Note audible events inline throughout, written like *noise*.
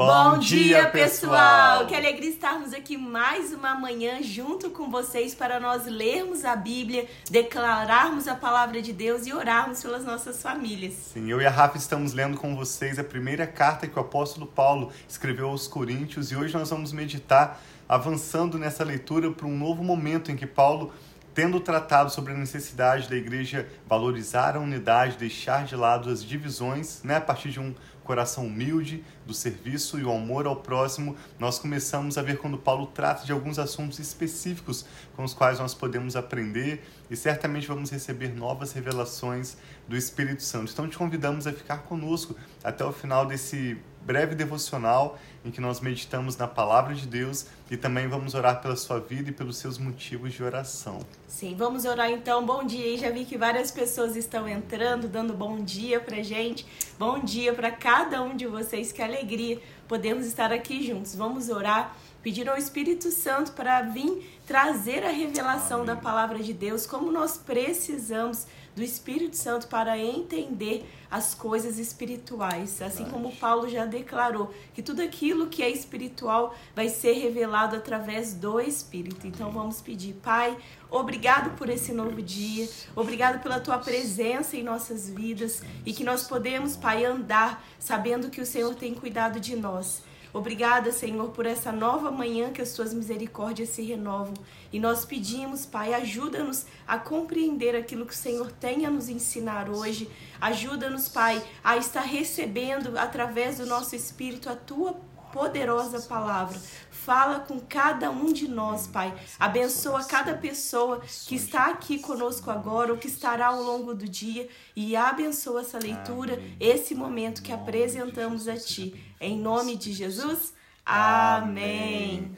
Bom, dia, pessoal! Que alegria estarmos aqui mais uma manhã junto com vocês para nós lermos a Bíblia, declararmos a palavra de Deus e orarmos pelas nossas famílias. Sim, eu e a Rafa estamos lendo com vocês a primeira carta que o apóstolo Paulo escreveu aos Coríntios e hoje nós vamos meditar avançando nessa leitura para um novo momento em que Paulo tendo tratado sobre a necessidade da igreja valorizar a unidade, deixar de lado as divisões, né, a partir de um coração humilde, do serviço e o amor ao próximo, nós começamos a ver quando Paulo trata de alguns assuntos específicos com os quais nós podemos aprender e certamente vamos receber novas revelações do Espírito Santo. Então te convidamos a ficar conosco até o final desse breve devocional em que nós meditamos na palavra de Deus e também vamos orar pela sua vida e pelos seus motivos de oração. Sim, vamos orar então. Bom dia. Já vi que várias pessoas estão entrando, dando bom dia pra gente. Bom dia para cada um de vocês. Que alegria podemos estar aqui juntos. Vamos orar pedir ao Espírito Santo para vir trazer a revelação Amém. da palavra de Deus, como nós precisamos do Espírito Santo para entender as coisas espirituais, assim como Paulo já declarou que tudo aquilo que é espiritual vai ser revelado através do Espírito. Então vamos pedir, Pai, obrigado por esse novo dia, obrigado pela tua presença em nossas vidas e que nós podemos, Pai, andar sabendo que o Senhor tem cuidado de nós Obrigada, Senhor, por essa nova manhã que as tuas misericórdias se renovam. E nós pedimos, Pai, ajuda-nos a compreender aquilo que o Senhor tem a nos ensinar hoje. Ajuda-nos, Pai, a estar recebendo através do nosso espírito a tua poderosa palavra. Fala com cada um de nós, Pai. Abençoa cada pessoa que está aqui conosco agora ou que estará ao longo do dia e abençoa essa leitura, esse momento que apresentamos a Ti. Em nome de Jesus, amém.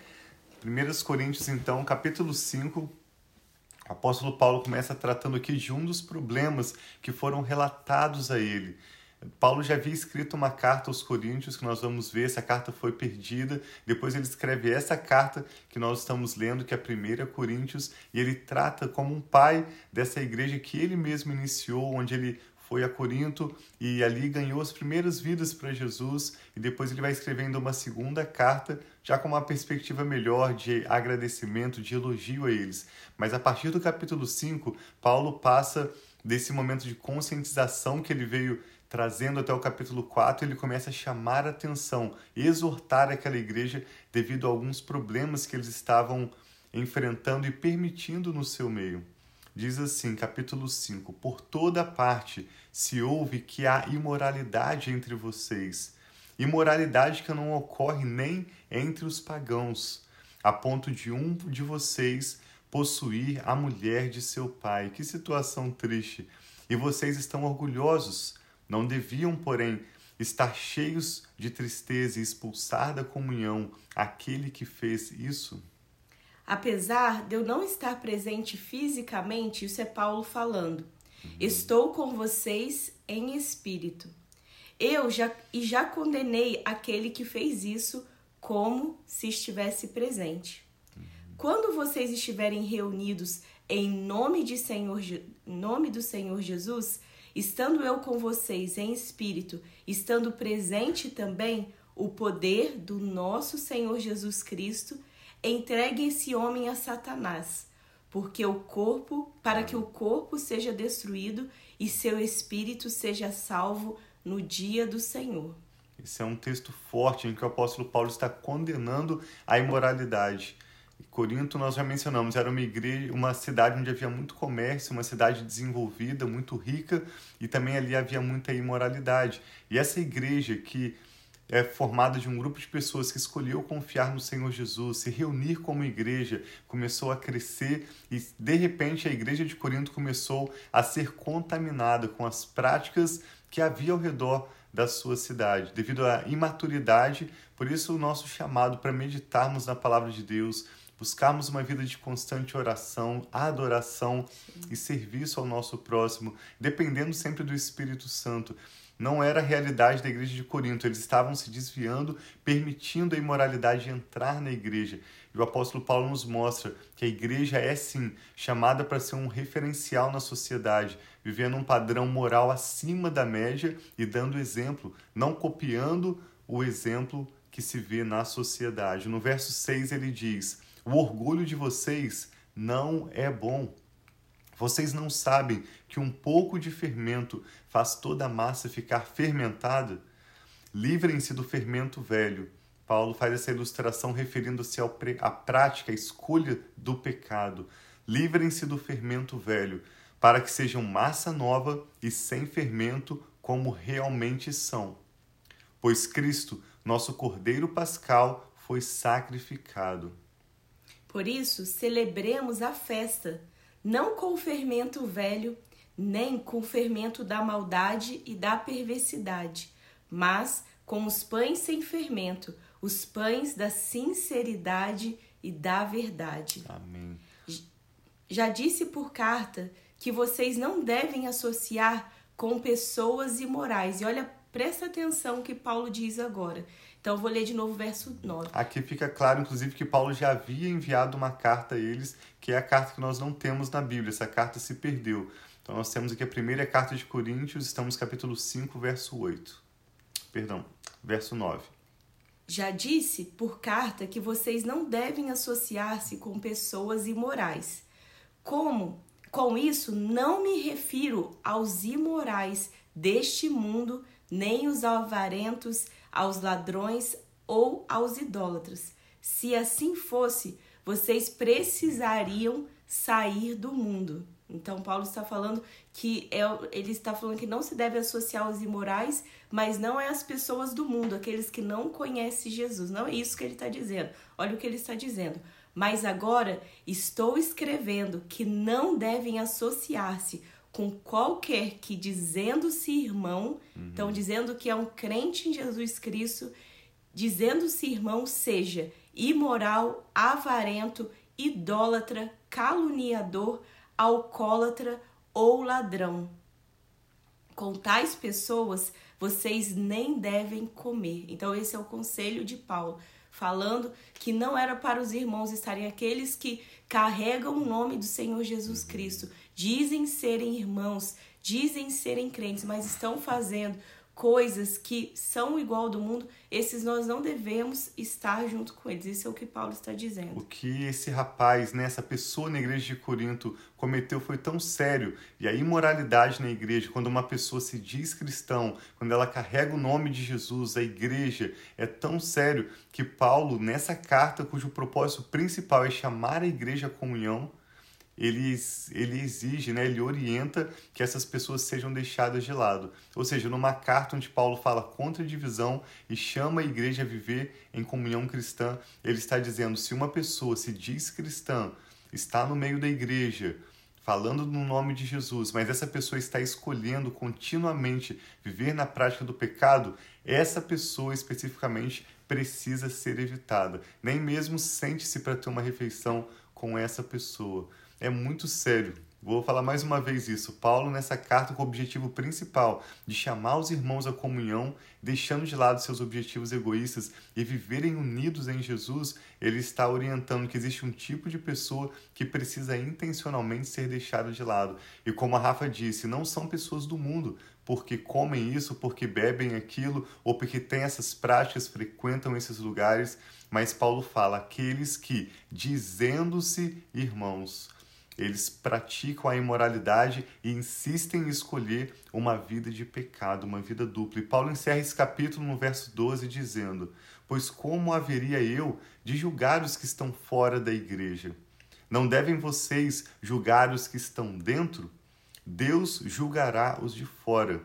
1 Coríntios, então, capítulo 5, o apóstolo Paulo começa tratando aqui de um dos problemas que foram relatados a ele. Paulo já havia escrito uma carta aos Coríntios, que nós vamos ver, essa carta foi perdida. Depois ele escreve essa carta que nós estamos lendo, que é a primeira Coríntios, e ele trata como um pai dessa igreja que ele mesmo iniciou, onde ele foi a Corinto e ali ganhou as primeiras vidas para Jesus, e depois ele vai escrevendo uma segunda carta, já com uma perspectiva melhor de agradecimento, de elogio a eles. Mas a partir do capítulo 5, Paulo passa desse momento de conscientização que ele veio trazendo até o capítulo 4, ele começa a chamar a atenção, exortar aquela igreja devido a alguns problemas que eles estavam enfrentando e permitindo no seu meio. Diz assim, capítulo 5: Por toda parte se ouve que há imoralidade entre vocês, imoralidade que não ocorre nem entre os pagãos, a ponto de um de vocês possuir a mulher de seu pai. Que situação triste! E vocês estão orgulhosos não deviam, porém, estar cheios de tristeza e expulsar da comunhão aquele que fez isso? Apesar de eu não estar presente fisicamente, isso é Paulo falando. Uhum. Estou com vocês em espírito. Eu já e já condenei aquele que fez isso como se estivesse presente. Quando vocês estiverem reunidos em nome de Senhor, nome do Senhor Jesus, estando eu com vocês em espírito, estando presente também o poder do nosso Senhor Jesus Cristo, entregue esse homem a Satanás, porque o corpo, para que o corpo seja destruído e seu espírito seja salvo no dia do Senhor. Esse é um texto forte em que o apóstolo Paulo está condenando a imoralidade. Corinto, nós já mencionamos, era uma igreja, uma cidade onde havia muito comércio, uma cidade desenvolvida, muito rica, e também ali havia muita imoralidade. E essa igreja que é formada de um grupo de pessoas que escolheu confiar no Senhor Jesus, se reunir como igreja, começou a crescer e de repente a igreja de Corinto começou a ser contaminada com as práticas que havia ao redor da sua cidade, devido à imaturidade. Por isso o nosso chamado para meditarmos na palavra de Deus, buscarmos uma vida de constante oração, adoração e serviço ao nosso próximo, dependendo sempre do Espírito Santo. Não era a realidade da igreja de Corinto, eles estavam se desviando, permitindo a imoralidade entrar na igreja. E o apóstolo Paulo nos mostra que a igreja é sim chamada para ser um referencial na sociedade, vivendo um padrão moral acima da média e dando exemplo, não copiando o exemplo que se vê na sociedade. No verso 6 ele diz: O orgulho de vocês não é bom. Vocês não sabem que um pouco de fermento faz toda a massa ficar fermentada? Livrem-se do fermento velho. Paulo faz essa ilustração referindo-se à prática, à escolha do pecado. Livrem-se do fermento velho, para que sejam massa nova e sem fermento, como realmente são. Pois Cristo, nosso Cordeiro Pascal, foi sacrificado. Por isso, celebremos a festa não com o fermento velho, nem com o fermento da maldade e da perversidade, mas com os pães sem fermento, os pães da sinceridade e da verdade. Amém. Já disse por carta que vocês não devem associar com pessoas imorais. E olha, presta atenção o que Paulo diz agora. Então, eu vou ler de novo o verso 9. Aqui fica claro, inclusive, que Paulo já havia enviado uma carta a eles, que é a carta que nós não temos na Bíblia. Essa carta se perdeu. Então, nós temos aqui a primeira carta de Coríntios, estamos no capítulo 5, verso 8. Perdão, verso 9. Já disse por carta que vocês não devem associar-se com pessoas imorais. Como? Com isso, não me refiro aos imorais deste mundo, nem os avarentos, aos ladrões ou aos idólatras. Se assim fosse, vocês precisariam sair do mundo. Então Paulo está falando que é, ele está falando que não se deve associar aos imorais, mas não é as pessoas do mundo, aqueles que não conhecem Jesus. Não é isso que ele está dizendo. Olha o que ele está dizendo. Mas agora estou escrevendo que não devem associar-se com qualquer que dizendo-se irmão, uhum. então dizendo que é um crente em Jesus Cristo, dizendo-se irmão, seja imoral, avarento, idólatra, caluniador, alcoólatra ou ladrão. Com tais pessoas vocês nem devem comer. Então, esse é o conselho de Paulo, falando que não era para os irmãos estarem aqueles que carregam o nome do Senhor Jesus Cristo dizem serem irmãos, dizem serem crentes, mas estão fazendo coisas que são igual do mundo, esses nós não devemos estar junto com eles. Isso é o que Paulo está dizendo. O que esse rapaz, né, essa pessoa na igreja de Corinto cometeu foi tão sério. E a imoralidade na igreja, quando uma pessoa se diz cristão, quando ela carrega o nome de Jesus, a igreja, é tão sério que Paulo, nessa carta, cujo propósito principal é chamar a igreja à comunhão, ele, ele exige, né, ele orienta que essas pessoas sejam deixadas de lado. Ou seja, numa carta onde Paulo fala contra a divisão e chama a igreja a viver em comunhão cristã, ele está dizendo: se uma pessoa se diz cristã, está no meio da igreja, falando no nome de Jesus, mas essa pessoa está escolhendo continuamente viver na prática do pecado, essa pessoa especificamente precisa ser evitada. Nem mesmo sente-se para ter uma refeição com essa pessoa é muito sério. Vou falar mais uma vez isso. Paulo, nessa carta, com o objetivo principal de chamar os irmãos à comunhão, deixando de lado seus objetivos egoístas e viverem unidos em Jesus, ele está orientando que existe um tipo de pessoa que precisa intencionalmente ser deixada de lado. E como a Rafa disse, não são pessoas do mundo, porque comem isso, porque bebem aquilo, ou porque têm essas práticas, frequentam esses lugares. Mas Paulo fala: aqueles que, dizendo-se irmãos, eles praticam a imoralidade e insistem em escolher uma vida de pecado, uma vida dupla. E Paulo encerra esse capítulo no verso 12 dizendo: Pois como haveria eu de julgar os que estão fora da igreja? Não devem vocês julgar os que estão dentro? Deus julgará os de fora.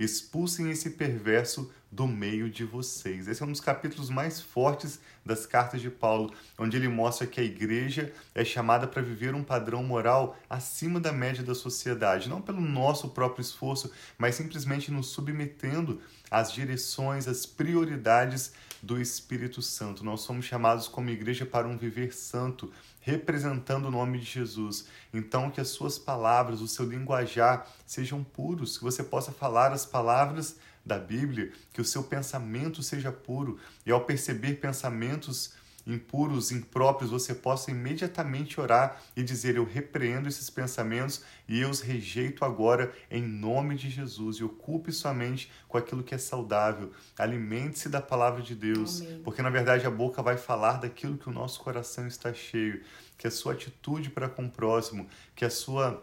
Expulsem esse perverso do meio de vocês. Esse é um dos capítulos mais fortes das cartas de Paulo, onde ele mostra que a igreja é chamada para viver um padrão moral acima da média da sociedade, não pelo nosso próprio esforço, mas simplesmente nos submetendo às direções, às prioridades do Espírito Santo. Nós somos chamados como igreja para um viver santo, representando o nome de Jesus. Então, que as suas palavras, o seu linguajar sejam puros, que você possa falar as palavras da Bíblia, que o seu pensamento seja puro, e ao perceber pensamentos impuros, impróprios, você possa imediatamente orar e dizer: Eu repreendo esses pensamentos e eu os rejeito agora em nome de Jesus. E ocupe sua mente com aquilo que é saudável. Alimente-se da palavra de Deus, Amém. porque na verdade a boca vai falar daquilo que o nosso coração está cheio. Que a sua atitude para com o próximo, que a sua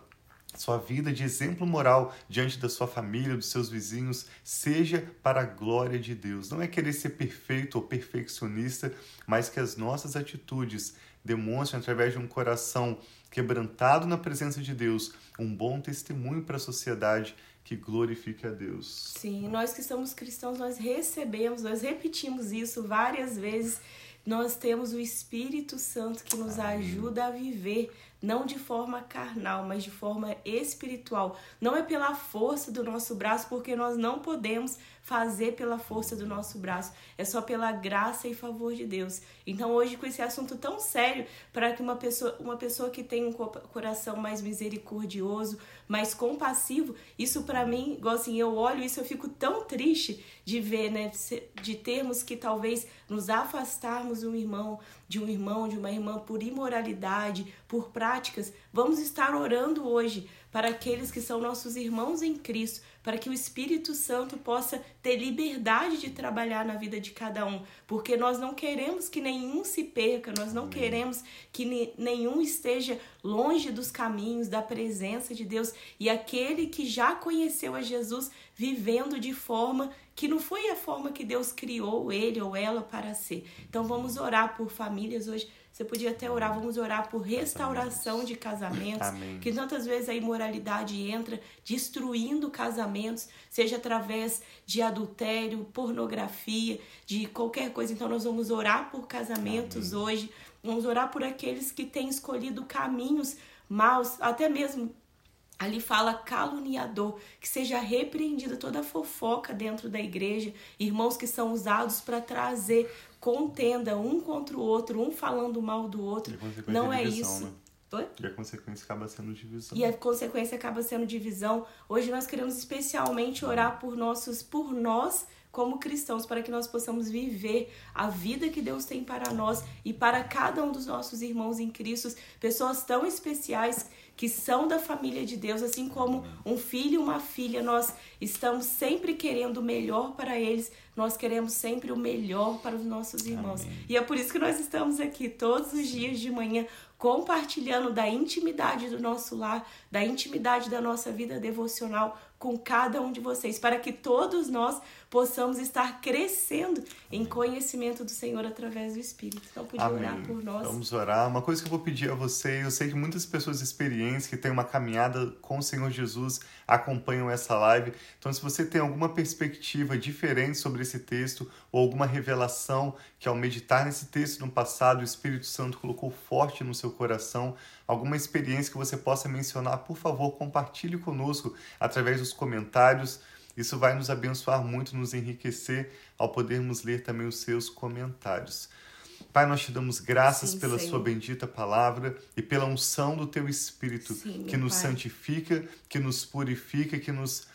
sua vida de exemplo moral diante da sua família, dos seus vizinhos, seja para a glória de Deus. Não é querer ser perfeito ou perfeccionista, mas que as nossas atitudes demonstrem, através de um coração quebrantado na presença de Deus, um bom testemunho para a sociedade que glorifique a Deus. Sim, nós que somos cristãos, nós recebemos, nós repetimos isso várias vezes. Nós temos o Espírito Santo que nos Amém. ajuda a viver não de forma carnal, mas de forma espiritual. Não é pela força do nosso braço, porque nós não podemos fazer pela força do nosso braço, é só pela graça e favor de Deus. Então, hoje, com esse assunto tão sério, para que uma pessoa, uma pessoa que tem um coração mais misericordioso, mais compassivo, isso para mim, igual assim, eu olho isso, eu fico tão triste de ver, né, de termos que talvez nos afastarmos de um irmão, de um irmão, de uma irmã por imoralidade, por práticas. Vamos estar orando hoje para aqueles que são nossos irmãos em Cristo, para que o Espírito Santo possa ter liberdade de trabalhar na vida de cada um, porque nós não queremos que nenhum se perca, nós não queremos que nenhum esteja longe dos caminhos, da presença de Deus, e aquele que já conheceu a Jesus vivendo de forma que não foi a forma que Deus criou ele ou ela para ser. Então vamos orar por famílias hoje. Você podia até orar, vamos orar por restauração de casamentos, Amém. que tantas vezes a imoralidade entra destruindo casamentos, seja através de adultério, pornografia, de qualquer coisa. Então nós vamos orar por casamentos Amém. hoje, vamos orar por aqueles que têm escolhido caminhos maus, até mesmo Ali fala caluniador, que seja repreendida toda fofoca dentro da igreja, irmãos que são usados para trazer contenda um contra o outro, um falando mal do outro. Não é divisão, isso. Né? Oi? E a consequência acaba sendo divisão. E a consequência acaba sendo divisão. Hoje nós queremos especialmente orar por nossos, por nós como cristãos, para que nós possamos viver a vida que Deus tem para nós e para cada um dos nossos irmãos em Cristo, pessoas tão especiais que são da família de Deus, assim como um filho e uma filha, nós estamos sempre querendo o melhor para eles, nós queremos sempre o melhor para os nossos irmãos. Amém. E é por isso que nós estamos aqui todos os dias de manhã compartilhando da intimidade do nosso lar, da intimidade da nossa vida devocional com cada um de vocês, para que todos nós possamos estar crescendo em conhecimento do Senhor através do Espírito. Então, podia Amém. orar por nós. Vamos orar. Uma coisa que eu vou pedir a você, eu sei que muitas pessoas experientes que têm uma caminhada com o Senhor Jesus acompanham essa live. Então, se você tem alguma perspectiva diferente sobre esse texto ou alguma revelação que ao meditar nesse texto no passado o Espírito Santo colocou forte no seu coração, alguma experiência que você possa mencionar, por favor, compartilhe conosco através dos comentários isso vai nos abençoar muito, nos enriquecer ao podermos ler também os seus comentários. Pai, nós te damos graças Sim, pela Senhor. Sua bendita palavra e pela unção do Teu Espírito Sim, que nos Pai. santifica, que nos purifica, que nos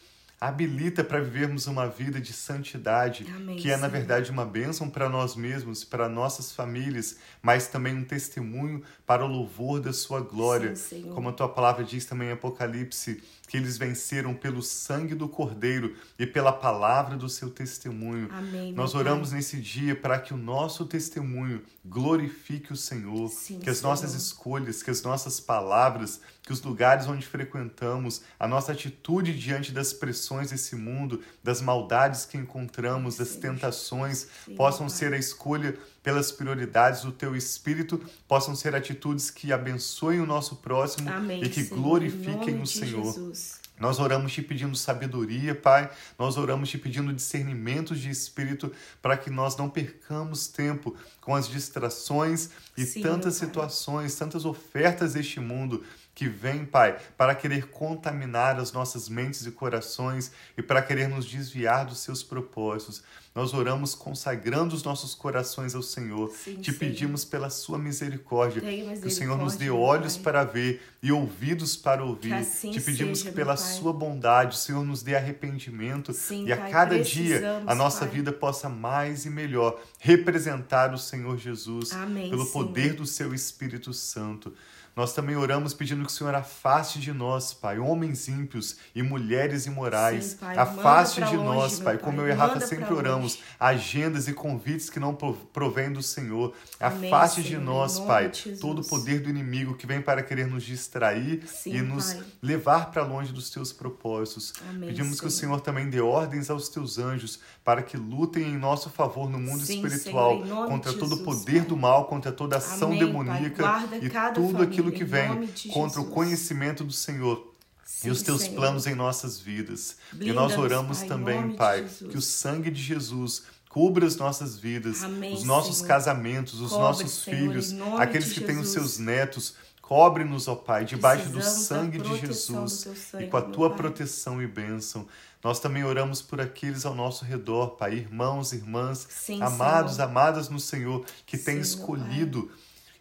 habilita para vivermos uma vida de santidade, Amém, que é, na verdade, uma bênção para nós mesmos, para nossas famílias, mas também um testemunho para o louvor da Sua glória. Sim, Como a Tua palavra diz também em Apocalipse, que eles venceram pelo sangue do Cordeiro e pela palavra do seu testemunho. Amém, Nós oramos pai. nesse dia para que o nosso testemunho glorifique o Senhor, Sim, que as Senhor. nossas escolhas, que as nossas palavras, que os lugares onde frequentamos, a nossa atitude diante das pressões desse mundo, das maldades que encontramos, das tentações, possam ser a escolha pelas prioridades do teu espírito, possam ser atitudes que abençoem o nosso próximo Amém, e que Senhor. glorifiquem o Senhor. Jesus. Nós oramos te pedindo sabedoria, Pai. Nós oramos te pedindo discernimento de espírito para que nós não percamos tempo com as distrações e Sim, tantas situações, tantas ofertas deste mundo que vem, Pai, para querer contaminar as nossas mentes e corações e para querer nos desviar dos seus propósitos. Nós oramos consagrando os nossos corações ao Senhor. Sim, Te pedimos pela sua misericórdia, misericórdia, que o Senhor nos dê olhos pai. para ver e ouvidos para ouvir. Assim Te pedimos seja, que pela sua bondade o Senhor nos dê arrependimento Sim, e a pai, cada dia a nossa pai. vida possa mais e melhor representar o Senhor Jesus Amém, pelo poder do seu Espírito Santo. Nós também oramos pedindo que o Senhor afaste de nós, Pai, homens ímpios e mulheres imorais. Sim, pai, afaste de longe, nós, Pai, como eu e Rafa sempre oramos, agendas e convites que não provêm do Senhor. Amém, afaste Senhor, de nós, Pai, de todo o poder do inimigo que vem para querer nos distrair Sim, e nos pai. levar para longe dos teus propósitos. Amém, Pedimos Senhor. que o Senhor também dê ordens aos teus anjos para que lutem em nosso favor no mundo Sim, espiritual Senhor, contra todo o poder pai. do mal, contra toda ação Amém, demoníaca e tudo família, aquilo que vem contra o conhecimento do Senhor. Sim, e os teus Senhor. planos em nossas vidas. e nós oramos pai, também, Pai, que o sangue de Jesus cubra as nossas vidas, Amém, os nossos Senhor. casamentos, os Cobre, nossos Senhor, filhos, aqueles que têm os seus netos. Cobre-nos, ó Pai, debaixo do sangue de Jesus sangue, e com a tua proteção e bênção. Nós também oramos por aqueles ao nosso redor, Pai, irmãos, irmãs, Sim, amados, Senhor. amadas no Senhor, que têm escolhido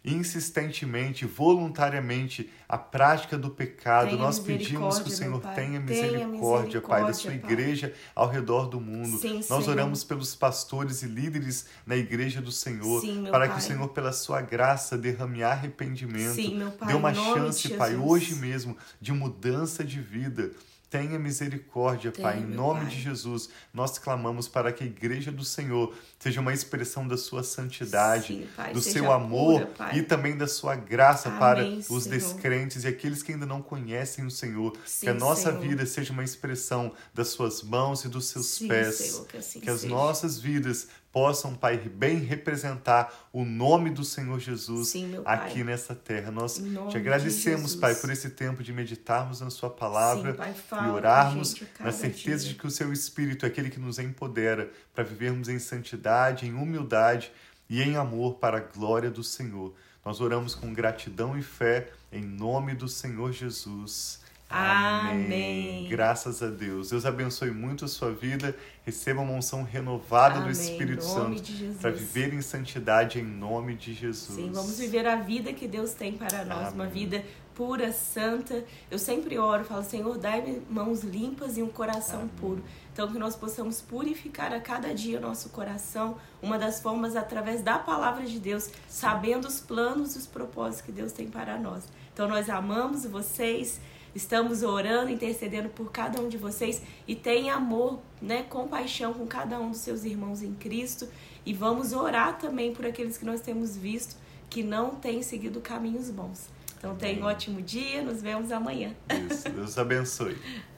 insistentemente, voluntariamente, a prática do pecado. Tenha Nós pedimos que o Senhor tenha misericórdia, tenha misericórdia, Pai, da sua pai. igreja ao redor do mundo. Sim, Nós Senhor. oramos pelos pastores e líderes na igreja do Senhor, Sim, para pai. que o Senhor, pela sua graça, derrame arrependimento. Sim, Dê uma chance, Pai, hoje mesmo, de mudança de vida. Tenha misericórdia, Tenha, Pai, em nome pai. de Jesus. Nós clamamos para que a igreja do Senhor seja uma expressão da sua santidade, Sim, pai, do seu amor pura, e também da sua graça Amém, para os Senhor. descrentes e aqueles que ainda não conhecem o Senhor. Sim, que a nossa Senhor. vida seja uma expressão das suas mãos e dos seus Sim, pés. Senhor, que, assim que as nossas vidas possam, Pai, bem representar o nome do Senhor Jesus Sim, aqui nessa terra. Nós te agradecemos, Pai, por esse tempo de meditarmos na Sua palavra Sim, pai, fala, e orarmos gente, na certeza dia. de que o Seu Espírito é aquele que nos empodera para vivermos em santidade, em humildade e em amor para a glória do Senhor. Nós oramos com gratidão e fé em nome do Senhor Jesus. Amém. Amém. Graças a Deus. Deus abençoe muito a sua vida. Receba uma unção renovada Amém. do Espírito Santo para viver em santidade em nome de Jesus. Sim, vamos viver a vida que Deus tem para nós, Amém. uma vida pura, santa. Eu sempre oro, falo, Senhor, dai-me mãos limpas e um coração Amém. puro. Então, que nós possamos purificar a cada dia o nosso coração, uma das formas através da palavra de Deus, sabendo os planos e os propósitos que Deus tem para nós. Então, nós amamos vocês. Estamos orando, intercedendo por cada um de vocês e tenha amor, né, compaixão com cada um dos seus irmãos em Cristo e vamos orar também por aqueles que nós temos visto que não têm seguido caminhos bons. Então tenha um ótimo dia, nos vemos amanhã. Isso, Deus abençoe. *laughs*